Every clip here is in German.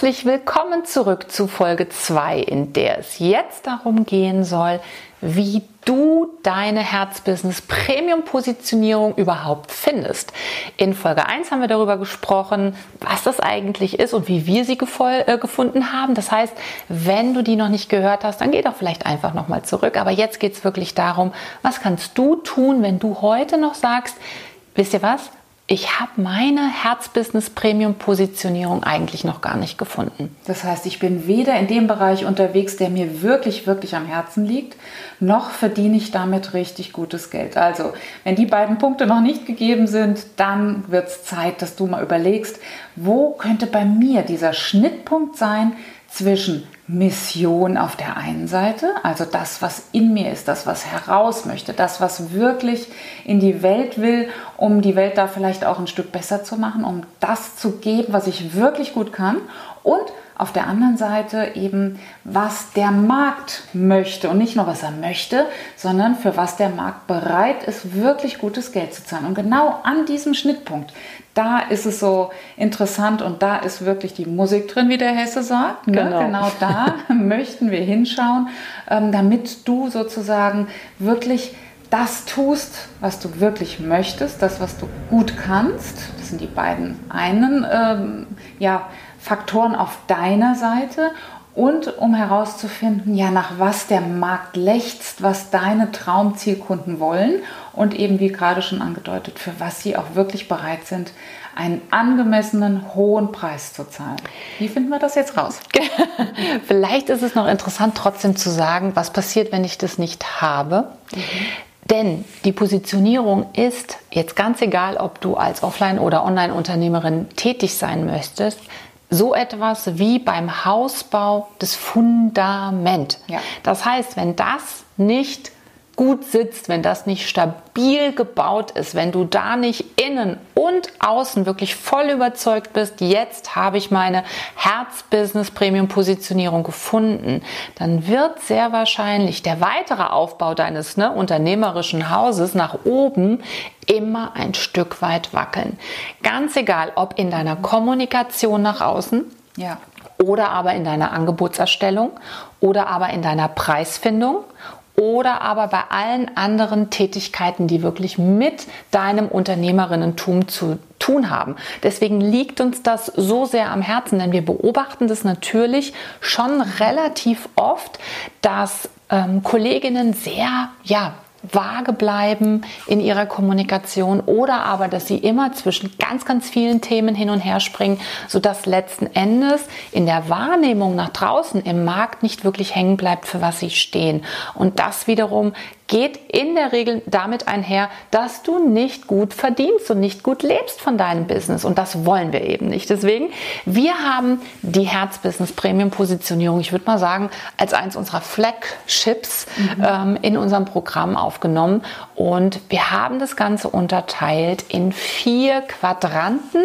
Herzlich willkommen zurück zu Folge 2, in der es jetzt darum gehen soll, wie du deine Herzbusiness Premium Positionierung überhaupt findest. In Folge 1 haben wir darüber gesprochen, was das eigentlich ist und wie wir sie äh, gefunden haben. Das heißt, wenn du die noch nicht gehört hast, dann geh doch vielleicht einfach nochmal zurück. Aber jetzt geht es wirklich darum, was kannst du tun, wenn du heute noch sagst, wisst ihr was? Ich habe meine Herzbusiness Premium Positionierung eigentlich noch gar nicht gefunden. Das heißt, ich bin weder in dem Bereich unterwegs, der mir wirklich, wirklich am Herzen liegt, noch verdiene ich damit richtig gutes Geld. Also, wenn die beiden Punkte noch nicht gegeben sind, dann wird es Zeit, dass du mal überlegst, wo könnte bei mir dieser Schnittpunkt sein zwischen Mission auf der einen Seite, also das, was in mir ist, das, was heraus möchte, das, was wirklich in die Welt will, um die Welt da vielleicht auch ein Stück besser zu machen, um das zu geben, was ich wirklich gut kann und auf der anderen Seite eben, was der Markt möchte und nicht nur, was er möchte, sondern für was der Markt bereit ist, wirklich gutes Geld zu zahlen. Und genau an diesem Schnittpunkt, da ist es so interessant und da ist wirklich die Musik drin, wie der Hesse sagt. Ne? Genau. genau da möchten wir hinschauen, ähm, damit du sozusagen wirklich das tust, was du wirklich möchtest, das, was du gut kannst. Das sind die beiden einen, ähm, ja, Faktoren auf deiner Seite und um herauszufinden, ja, nach was der Markt lechzt, was deine Traumzielkunden wollen und eben, wie gerade schon angedeutet, für was sie auch wirklich bereit sind, einen angemessenen hohen Preis zu zahlen. Wie finden wir das jetzt raus? Vielleicht ist es noch interessant, trotzdem zu sagen, was passiert, wenn ich das nicht habe. Mhm. Denn die Positionierung ist jetzt ganz egal, ob du als Offline- oder Online-Unternehmerin tätig sein möchtest, so etwas wie beim Hausbau das Fundament. Ja. Das heißt, wenn das nicht gut sitzt, wenn das nicht stabil gebaut ist, wenn du da nicht innen und außen wirklich voll überzeugt bist, jetzt habe ich meine Herz-Business Premium Positionierung gefunden, dann wird sehr wahrscheinlich der weitere Aufbau deines ne, unternehmerischen Hauses nach oben immer ein Stück weit wackeln. Ganz egal, ob in deiner Kommunikation nach außen, ja. oder aber in deiner Angebotserstellung oder aber in deiner Preisfindung oder aber bei allen anderen Tätigkeiten, die wirklich mit deinem Unternehmerinnentum zu tun haben. Deswegen liegt uns das so sehr am Herzen, denn wir beobachten das natürlich schon relativ oft, dass ähm, Kolleginnen sehr, ja, vage bleiben in ihrer Kommunikation oder aber, dass sie immer zwischen ganz, ganz vielen Themen hin und her springen, sodass letzten Endes in der Wahrnehmung nach draußen im Markt nicht wirklich hängen bleibt, für was sie stehen. Und das wiederum geht in der Regel damit einher, dass du nicht gut verdienst und nicht gut lebst von deinem Business. Und das wollen wir eben nicht. Deswegen, wir haben die Herzbusiness Premium Positionierung, ich würde mal sagen, als eins unserer Flagships mhm. ähm, in unserem Programm aufgenommen. Und wir haben das Ganze unterteilt in vier Quadranten,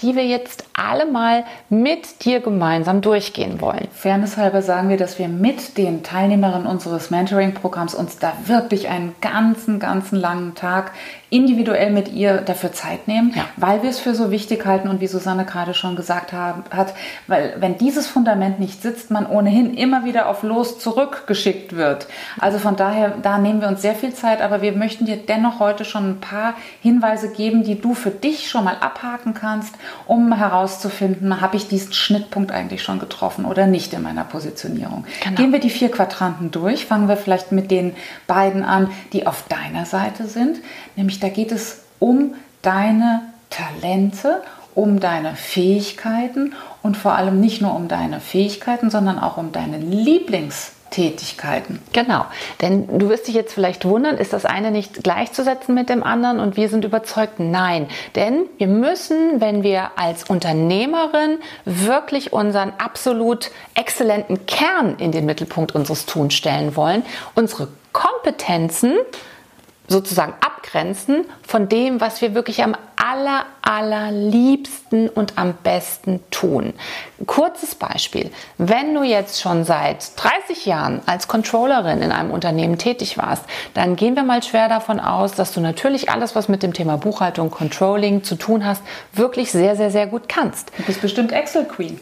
die wir jetzt alle mal mit dir gemeinsam durchgehen wollen. Fairnesshalber sagen wir, dass wir mit den Teilnehmerinnen unseres Mentoring-Programms uns da wirklich einen ganzen, ganzen langen Tag individuell mit ihr dafür Zeit nehmen, ja. weil wir es für so wichtig halten und wie Susanne gerade schon gesagt haben, hat, weil wenn dieses Fundament nicht sitzt, man ohnehin immer wieder auf Los zurückgeschickt wird. Also von daher, da nehmen wir uns sehr viel Zeit, aber wir möchten dir dennoch heute schon ein paar Hinweise geben, die du für dich schon mal abhaken kannst, um herauszufinden, habe ich diesen Schnittpunkt eigentlich schon getroffen oder nicht in meiner Positionierung. Genau. Gehen wir die vier Quadranten durch, fangen wir vielleicht mit den beiden an, die auf deiner Seite sind, nämlich da geht es um deine Talente, um deine Fähigkeiten und vor allem nicht nur um deine Fähigkeiten, sondern auch um deine Lieblingstätigkeiten. Genau, denn du wirst dich jetzt vielleicht wundern, ist das eine nicht gleichzusetzen mit dem anderen? Und wir sind überzeugt, nein, denn wir müssen, wenn wir als Unternehmerin wirklich unseren absolut exzellenten Kern in den Mittelpunkt unseres Tuns stellen wollen, unsere Kompetenzen sozusagen abgrenzen von dem, was wir wirklich am aller, allerliebsten und am besten tun. Kurzes Beispiel. Wenn du jetzt schon seit 30 Jahren als Controllerin in einem Unternehmen tätig warst, dann gehen wir mal schwer davon aus, dass du natürlich alles, was mit dem Thema Buchhaltung, Controlling zu tun hast, wirklich sehr, sehr, sehr gut kannst. Du bist bestimmt Excel Queen.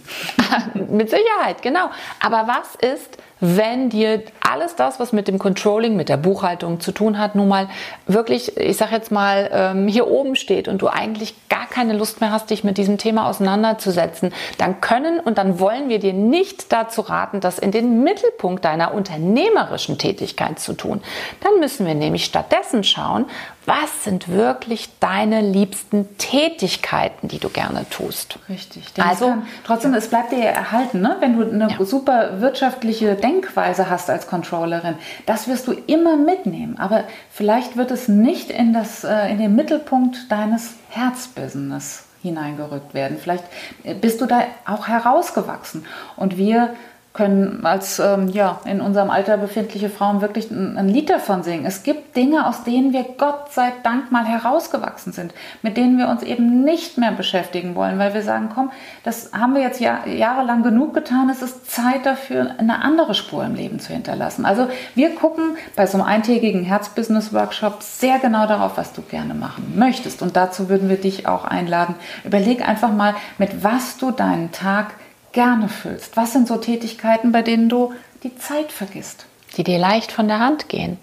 mit Sicherheit, genau. Aber was ist, wenn dir alles das, was mit dem Controlling, mit der Buchhaltung zu tun hat, nun mal wirklich, ich sag jetzt mal, ähm, hier oben steht und du eigentlich gar keine Lust mehr hast, dich mit diesem Thema auseinanderzusetzen, dann können und dann wollen wir dir nicht dazu raten, das in den Mittelpunkt deiner unternehmerischen Tätigkeit zu tun. Dann müssen wir nämlich stattdessen schauen, was sind wirklich deine liebsten Tätigkeiten, die du gerne tust. Richtig. also kann, trotzdem, es bleibt dir erhalten, ne? wenn du eine ja. super wirtschaftliche Denkweise hast als Controllerin. Das wirst du immer mitnehmen. Aber vielleicht wird es nicht in, das, äh, in den Mittelpunkt deines Herzbusiness hineingerückt werden. Vielleicht äh, bist du da auch herausgewachsen. Und wir können als ähm, ja, in unserem Alter befindliche Frauen wirklich ein, ein, Lied davon singen. Es gibt Dinge, aus denen wir Gott sei Dank mal herausgewachsen sind, mit denen wir uns eben nicht mehr beschäftigen wollen, weil wir sagen, komm, das haben wir jetzt Jahr, jahrelang genug getan, es ist Zeit dafür, eine andere Spur im Leben zu hinterlassen. Also wir gucken bei so einem eintägigen Herzbusiness-Workshop sehr genau darauf, was du gerne machen möchtest. Und dazu würden wir dich auch einladen. Überleg einfach mal, mit was du deinen Tag gerne füllst? Was sind so Tätigkeiten, bei denen du die Zeit vergisst? Die dir leicht von der Hand gehen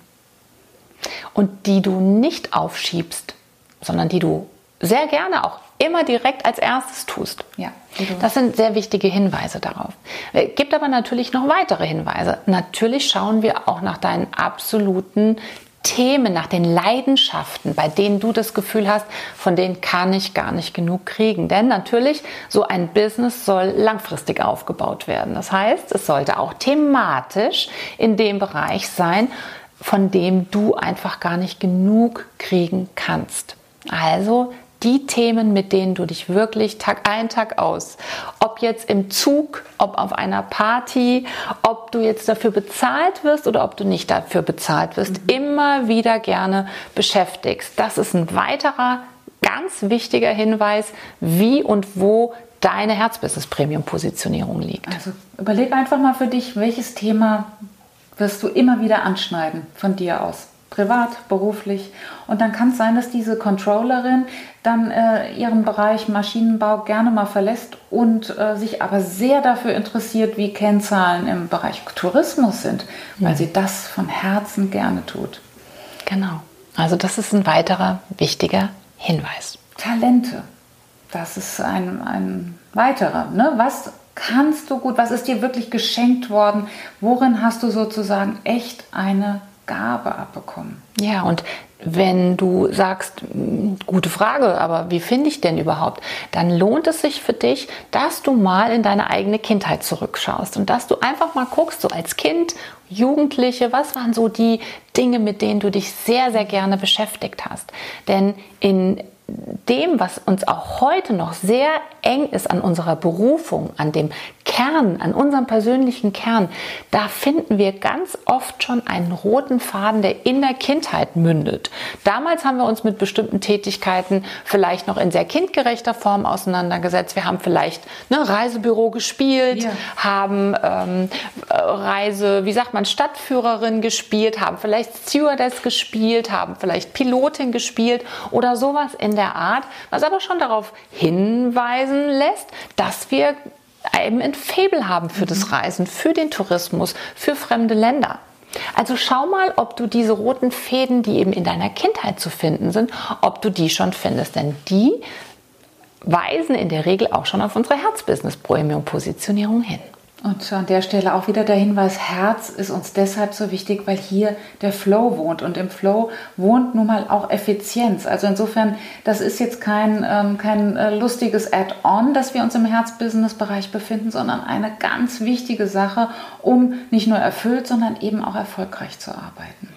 und die du nicht aufschiebst, sondern die du sehr gerne auch immer direkt als erstes tust. Ja, das sind sehr wichtige Hinweise darauf. Es gibt aber natürlich noch weitere Hinweise. Natürlich schauen wir auch nach deinen absoluten Themen, nach den Leidenschaften, bei denen du das Gefühl hast, von denen kann ich gar nicht genug kriegen. Denn natürlich, so ein Business soll langfristig aufgebaut werden. Das heißt, es sollte auch thematisch in dem Bereich sein, von dem du einfach gar nicht genug kriegen kannst. Also die Themen, mit denen du dich wirklich Tag ein, Tag aus, ob jetzt im Zug, ob auf einer Party, ob du jetzt dafür bezahlt wirst oder ob du nicht dafür bezahlt wirst, mhm. immer wieder gerne beschäftigst. Das ist ein weiterer ganz wichtiger Hinweis, wie und wo deine Herzbusiness-Premium-Positionierung liegt. Also überleg einfach mal für dich, welches Thema wirst du immer wieder anschneiden von dir aus privat, beruflich. Und dann kann es sein, dass diese Controllerin dann äh, ihren Bereich Maschinenbau gerne mal verlässt und äh, sich aber sehr dafür interessiert, wie Kennzahlen im Bereich Tourismus sind, weil sie das von Herzen gerne tut. Genau. Also das ist ein weiterer wichtiger Hinweis. Talente. Das ist ein, ein weiterer. Ne? Was kannst du gut? Was ist dir wirklich geschenkt worden? Worin hast du sozusagen echt eine Gabe abbekommen. Ja, und wenn du sagst, hm, gute Frage, aber wie finde ich denn überhaupt, dann lohnt es sich für dich, dass du mal in deine eigene Kindheit zurückschaust und dass du einfach mal guckst, so als Kind, Jugendliche, was waren so die Dinge, mit denen du dich sehr, sehr gerne beschäftigt hast. Denn in dem, was uns auch heute noch sehr eng ist an unserer Berufung, an dem Kern, an unserem persönlichen Kern, da finden wir ganz oft schon einen roten Faden, der in der Kindheit mündet. Damals haben wir uns mit bestimmten Tätigkeiten vielleicht noch in sehr kindgerechter Form auseinandergesetzt. Wir haben vielleicht ne, Reisebüro gespielt, ja. haben ähm, Reise, wie sagt man, Stadtführerin gespielt, haben vielleicht Stewardess gespielt, haben vielleicht Pilotin gespielt oder sowas in der Art, was aber schon darauf hinweisen lässt, dass wir eben ein Faible haben für das mhm. Reisen, für den Tourismus, für fremde Länder. Also schau mal, ob du diese roten Fäden, die eben in deiner Kindheit zu finden sind, ob du die schon findest. Denn die weisen in der Regel auch schon auf unsere Herzbusiness-Premium-Positionierung hin. Und an der Stelle auch wieder der Hinweis, Herz ist uns deshalb so wichtig, weil hier der Flow wohnt. Und im Flow wohnt nun mal auch Effizienz. Also insofern, das ist jetzt kein, ähm, kein äh, lustiges Add-on, dass wir uns im Herzbusiness-Bereich befinden, sondern eine ganz wichtige Sache, um nicht nur erfüllt, sondern eben auch erfolgreich zu arbeiten.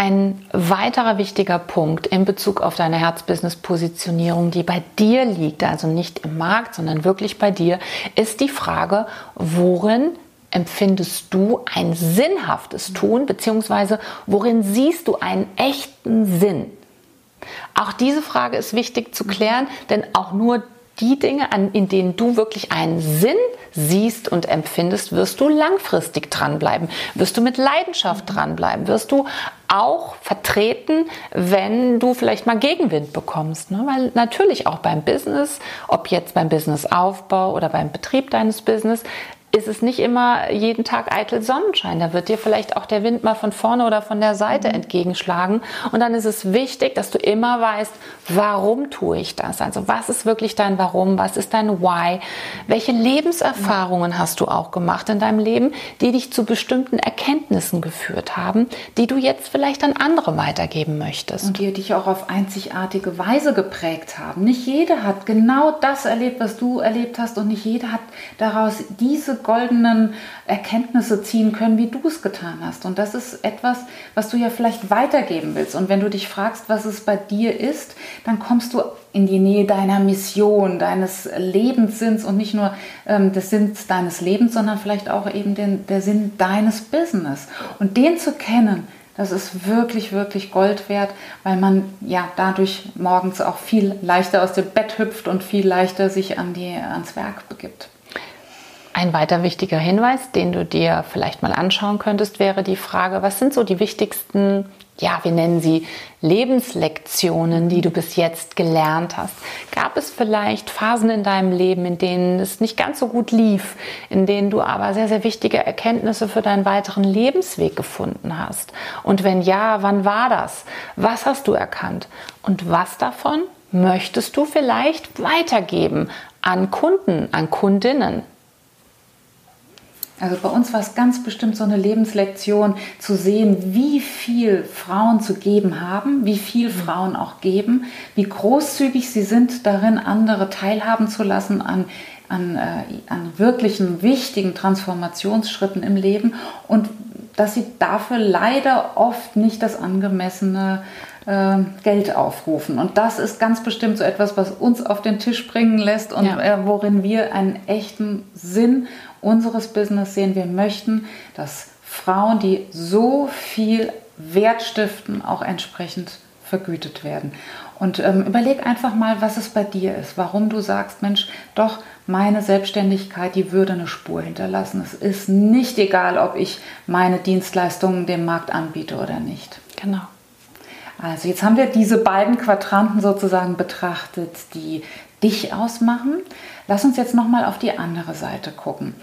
Ein weiterer wichtiger Punkt in Bezug auf deine Herzbusiness-Positionierung, die bei dir liegt, also nicht im Markt, sondern wirklich bei dir, ist die Frage, worin empfindest du ein sinnhaftes Tun, beziehungsweise worin siehst du einen echten Sinn? Auch diese Frage ist wichtig zu klären, denn auch nur die Dinge, in denen du wirklich einen Sinn siehst und empfindest, wirst du langfristig dranbleiben, wirst du mit Leidenschaft dranbleiben, wirst du auch vertreten, wenn du vielleicht mal Gegenwind bekommst. Ne? Weil natürlich auch beim Business, ob jetzt beim Businessaufbau oder beim Betrieb deines Business, ist es nicht immer jeden Tag eitel Sonnenschein. Da wird dir vielleicht auch der Wind mal von vorne oder von der Seite mhm. entgegenschlagen. Und dann ist es wichtig, dass du immer weißt, warum tue ich das? Also was ist wirklich dein Warum? Was ist dein Why? Welche Lebenserfahrungen mhm. hast du auch gemacht in deinem Leben, die dich zu bestimmten Erkenntnissen geführt haben, die du jetzt vielleicht an andere weitergeben möchtest? Und die dich auch auf einzigartige Weise geprägt haben. Nicht jeder hat genau das erlebt, was du erlebt hast und nicht jeder hat daraus diese goldenen Erkenntnisse ziehen können, wie du es getan hast. Und das ist etwas, was du ja vielleicht weitergeben willst. Und wenn du dich fragst, was es bei dir ist, dann kommst du in die Nähe deiner Mission, deines Lebenssinns und nicht nur ähm, des Sinns deines Lebens, sondern vielleicht auch eben den, der Sinn deines Business. Und den zu kennen, das ist wirklich, wirklich Gold wert, weil man ja dadurch morgens auch viel leichter aus dem Bett hüpft und viel leichter sich an die, ans Werk begibt. Ein weiter wichtiger Hinweis, den du dir vielleicht mal anschauen könntest, wäre die Frage, was sind so die wichtigsten, ja, wir nennen sie Lebenslektionen, die du bis jetzt gelernt hast? Gab es vielleicht Phasen in deinem Leben, in denen es nicht ganz so gut lief, in denen du aber sehr, sehr wichtige Erkenntnisse für deinen weiteren Lebensweg gefunden hast? Und wenn ja, wann war das? Was hast du erkannt? Und was davon möchtest du vielleicht weitergeben an Kunden, an Kundinnen? Also bei uns war es ganz bestimmt so eine Lebenslektion zu sehen, wie viel Frauen zu geben haben, wie viel Frauen auch geben, wie großzügig sie sind darin, andere teilhaben zu lassen an, an, äh, an wirklichen wichtigen Transformationsschritten im Leben und dass sie dafür leider oft nicht das angemessene Geld aufrufen. Und das ist ganz bestimmt so etwas, was uns auf den Tisch bringen lässt und ja. äh, worin wir einen echten Sinn unseres Business sehen. Wir möchten, dass Frauen, die so viel Wert stiften, auch entsprechend vergütet werden. Und ähm, überleg einfach mal, was es bei dir ist, warum du sagst, Mensch, doch, meine Selbstständigkeit, die würde eine Spur hinterlassen. Es ist nicht egal, ob ich meine Dienstleistungen dem Markt anbiete oder nicht. Genau. Also jetzt haben wir diese beiden Quadranten sozusagen betrachtet, die dich ausmachen. Lass uns jetzt nochmal auf die andere Seite gucken.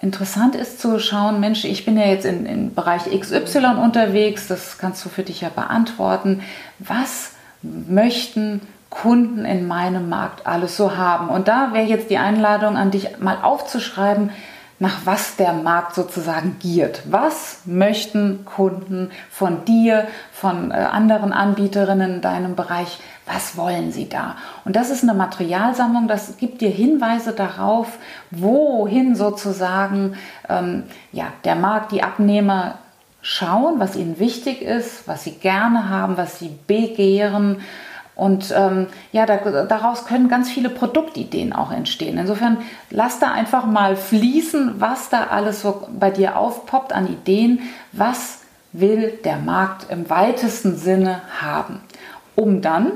Interessant ist zu schauen, Mensch, ich bin ja jetzt in, im Bereich XY unterwegs, das kannst du für dich ja beantworten. Was möchten Kunden in meinem Markt alles so haben? Und da wäre jetzt die Einladung an dich mal aufzuschreiben, nach was der Markt sozusagen giert. Was möchten Kunden von dir, von äh, anderen Anbieterinnen in deinem Bereich, was wollen sie da? Und das ist eine Materialsammlung, das gibt dir Hinweise darauf, wohin sozusagen ähm, ja, der Markt, die Abnehmer schauen, was ihnen wichtig ist, was sie gerne haben, was sie begehren und ähm, ja, da, daraus können ganz viele Produktideen auch entstehen. Insofern lass da einfach mal fließen, was da alles so bei dir aufpoppt an Ideen. Was will der Markt im weitesten Sinne haben? Um dann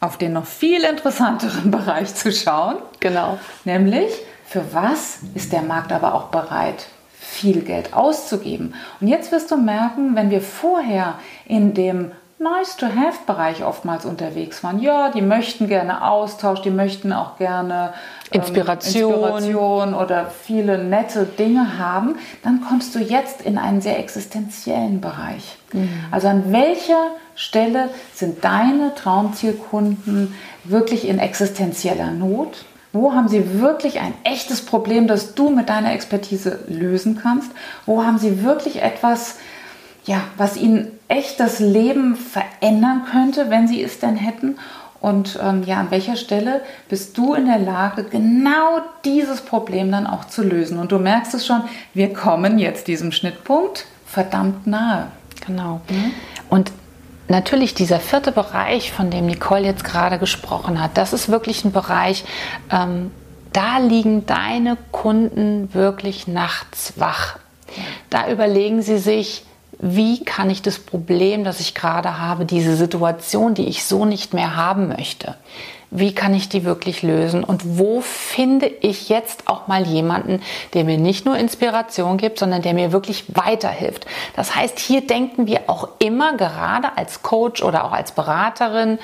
auf den noch viel interessanteren Bereich zu schauen. Genau. Nämlich, für was ist der Markt aber auch bereit, viel Geld auszugeben? Und jetzt wirst du merken, wenn wir vorher in dem Nice-to-Have-Bereich oftmals unterwegs waren. Ja, die möchten gerne Austausch, die möchten auch gerne ähm, Inspiration. Inspiration oder viele nette Dinge haben. Dann kommst du jetzt in einen sehr existenziellen Bereich. Mhm. Also an welcher Stelle sind deine Traumzielkunden wirklich in existenzieller Not? Wo haben sie wirklich ein echtes Problem, das du mit deiner Expertise lösen kannst? Wo haben sie wirklich etwas, ja, was ihnen echt das Leben verändern könnte, wenn sie es denn hätten. Und ähm, ja, an welcher Stelle bist du in der Lage, genau dieses Problem dann auch zu lösen? Und du merkst es schon, wir kommen jetzt diesem Schnittpunkt verdammt nahe. Genau. Mhm. Und natürlich dieser vierte Bereich, von dem Nicole jetzt gerade gesprochen hat, das ist wirklich ein Bereich, ähm, da liegen deine Kunden wirklich nachts wach. Da überlegen sie sich, wie kann ich das Problem, das ich gerade habe, diese Situation, die ich so nicht mehr haben möchte, wie kann ich die wirklich lösen und wo finde ich jetzt auch mal jemanden, der mir nicht nur Inspiration gibt, sondern der mir wirklich weiterhilft. Das heißt, hier denken wir auch immer gerade als Coach oder auch als Beraterin,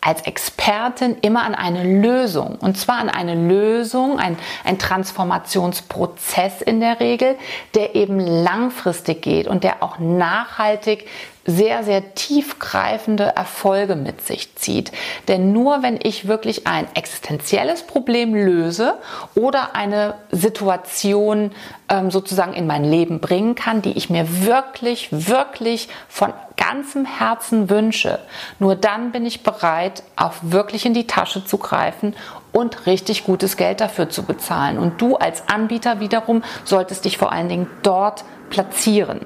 als Expertin immer an eine Lösung. Und zwar an eine Lösung, ein, ein Transformationsprozess in der Regel, der eben langfristig geht und der auch nachhaltig sehr, sehr tiefgreifende Erfolge mit sich zieht. Denn nur wenn ich wirklich ein existenzielles Problem löse oder eine Situation ähm, sozusagen in mein Leben bringen kann, die ich mir wirklich, wirklich von ganzem Herzen wünsche, nur dann bin ich bereit, auch wirklich in die Tasche zu greifen und richtig gutes Geld dafür zu bezahlen. Und du als Anbieter wiederum solltest dich vor allen Dingen dort platzieren.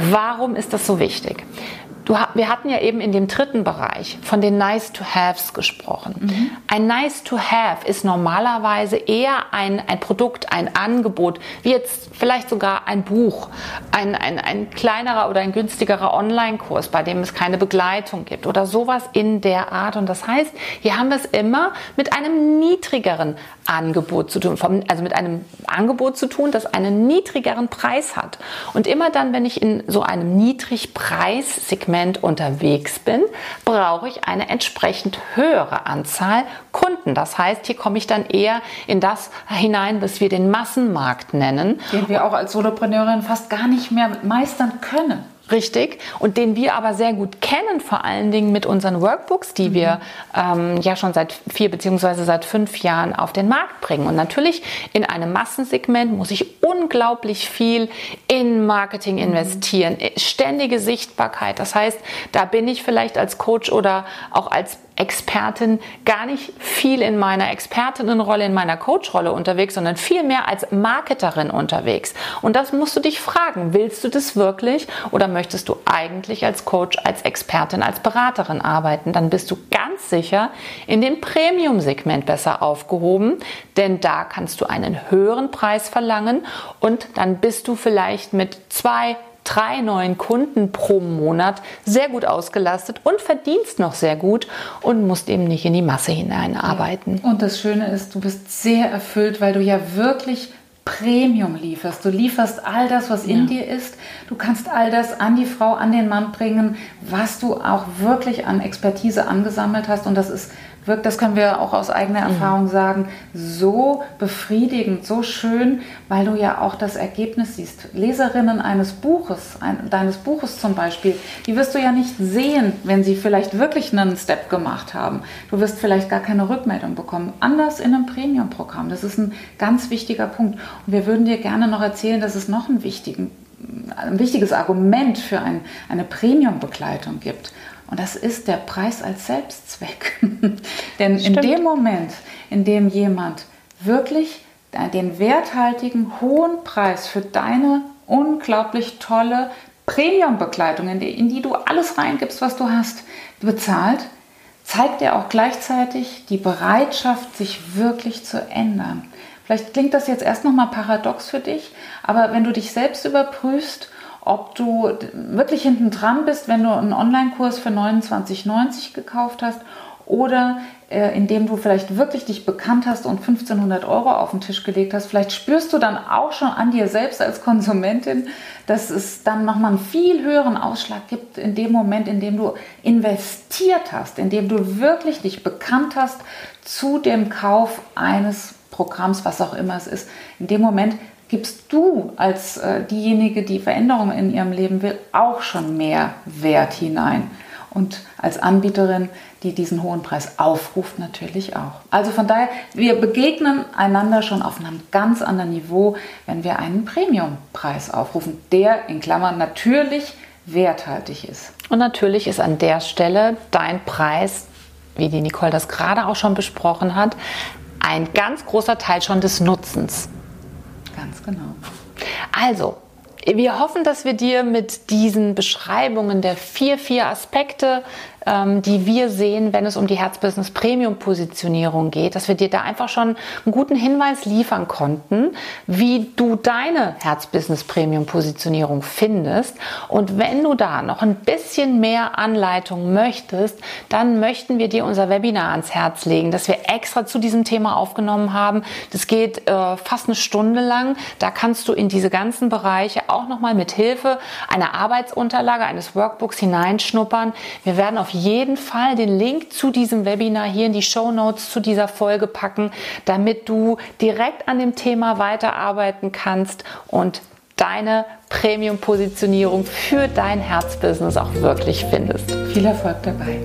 Warum ist das so wichtig? Du, wir hatten ja eben in dem dritten Bereich von den Nice-to-Haves gesprochen. Mhm. Ein Nice-to-Have ist normalerweise eher ein, ein Produkt, ein Angebot, wie jetzt vielleicht sogar ein Buch, ein, ein, ein kleinerer oder ein günstigerer Online-Kurs, bei dem es keine Begleitung gibt oder sowas in der Art. Und das heißt, hier haben wir es immer mit einem niedrigeren Angebot zu tun, also mit einem Angebot zu tun, das einen niedrigeren Preis hat. Und immer dann, wenn ich in so einem Niedrigpreissegment unterwegs bin, brauche ich eine entsprechend höhere Anzahl Kunden. Das heißt, hier komme ich dann eher in das hinein, was wir den Massenmarkt nennen. Den wir auch als Solopreneurin fast gar nicht mehr meistern können. Richtig. Und den wir aber sehr gut kennen, vor allen Dingen mit unseren Workbooks, die mhm. wir ähm, ja schon seit vier beziehungsweise seit fünf Jahren auf den Markt bringen. Und natürlich in einem Massensegment muss ich unglaublich viel in Marketing mhm. investieren, ständige Sichtbarkeit. Das heißt, da bin ich vielleicht als Coach oder auch als Expertin gar nicht viel in meiner Expertinnenrolle, in meiner Coachrolle unterwegs, sondern viel mehr als Marketerin unterwegs. Und das musst du dich fragen. Willst du das wirklich oder möchtest du eigentlich als Coach, als Expertin, als Beraterin arbeiten? Dann bist du ganz sicher in dem Premium-Segment besser aufgehoben, denn da kannst du einen höheren Preis verlangen und dann bist du vielleicht mit zwei, drei neuen Kunden pro Monat sehr gut ausgelastet und verdienst noch sehr gut und musst eben nicht in die Masse hineinarbeiten. Und das Schöne ist, du bist sehr erfüllt, weil du ja wirklich Premium lieferst. Du lieferst all das, was in ja. dir ist. Du kannst all das an die Frau, an den Mann bringen, was du auch wirklich an Expertise angesammelt hast. Und das ist wirkt, das können wir auch aus eigener mhm. Erfahrung mhm. sagen, so befriedigend, so schön, weil du ja auch das Ergebnis siehst. Leserinnen eines Buches, ein, deines Buches zum Beispiel, die wirst du ja nicht sehen, wenn sie vielleicht wirklich einen Step gemacht haben. Du wirst vielleicht gar keine Rückmeldung bekommen. Anders in einem Premium-Programm. Das ist ein ganz wichtiger Punkt. Und wir würden dir gerne noch erzählen, dass es noch einen wichtigen ein wichtiges Argument für ein, eine Premium-Begleitung gibt. Und das ist der Preis als Selbstzweck. Denn Stimmt. in dem Moment, in dem jemand wirklich den werthaltigen hohen Preis für deine unglaublich tolle Premium-Begleitung, in die, in die du alles reingibst, was du hast, bezahlt, zeigt er auch gleichzeitig die Bereitschaft, sich wirklich zu ändern. Vielleicht klingt das jetzt erst nochmal paradox für dich, aber wenn du dich selbst überprüfst ob du wirklich hinten dran bist, wenn du einen Online-Kurs für 29,90 gekauft hast oder äh, indem du vielleicht wirklich dich bekannt hast und 1500 Euro auf den Tisch gelegt hast. Vielleicht spürst du dann auch schon an dir selbst als Konsumentin, dass es dann nochmal einen viel höheren Ausschlag gibt in dem Moment, in dem du investiert hast, in dem du wirklich dich bekannt hast zu dem Kauf eines Programms, was auch immer es ist. In dem Moment gibst du als äh, diejenige, die Veränderungen in ihrem Leben will, auch schon mehr Wert hinein. Und als Anbieterin, die diesen hohen Preis aufruft, natürlich auch. Also von daher, wir begegnen einander schon auf einem ganz anderen Niveau, wenn wir einen Premiumpreis aufrufen, der in Klammern natürlich werthaltig ist. Und natürlich ist an der Stelle dein Preis, wie die Nicole das gerade auch schon besprochen hat, ein ganz großer Teil schon des Nutzens. Ganz genau. Also, wir hoffen, dass wir dir mit diesen Beschreibungen der vier, vier Aspekte ähm, die wir sehen, wenn es um die Herzbusiness Premium Positionierung geht, dass wir dir da einfach schon einen guten Hinweis liefern konnten, wie du deine Herzbusiness Premium Positionierung findest. Und wenn du da noch ein bisschen mehr Anleitung möchtest, dann möchten wir dir unser Webinar ans Herz legen, das wir extra zu diesem Thema aufgenommen haben. Das geht äh, fast eine Stunde lang. Da kannst du in diese ganzen Bereiche auch nochmal mit Hilfe einer Arbeitsunterlage, eines Workbooks hineinschnuppern. Wir werden auf jeden Fall den Link zu diesem Webinar hier in die Show Notes zu dieser Folge packen, damit du direkt an dem Thema weiterarbeiten kannst und deine Premium-Positionierung für dein Herzbusiness auch wirklich findest. Viel Erfolg dabei.